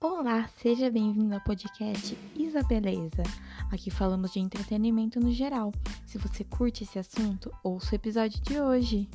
Olá, seja bem-vindo ao podcast Isabeleza. Aqui falamos de entretenimento no geral. Se você curte esse assunto, ouça o episódio de hoje.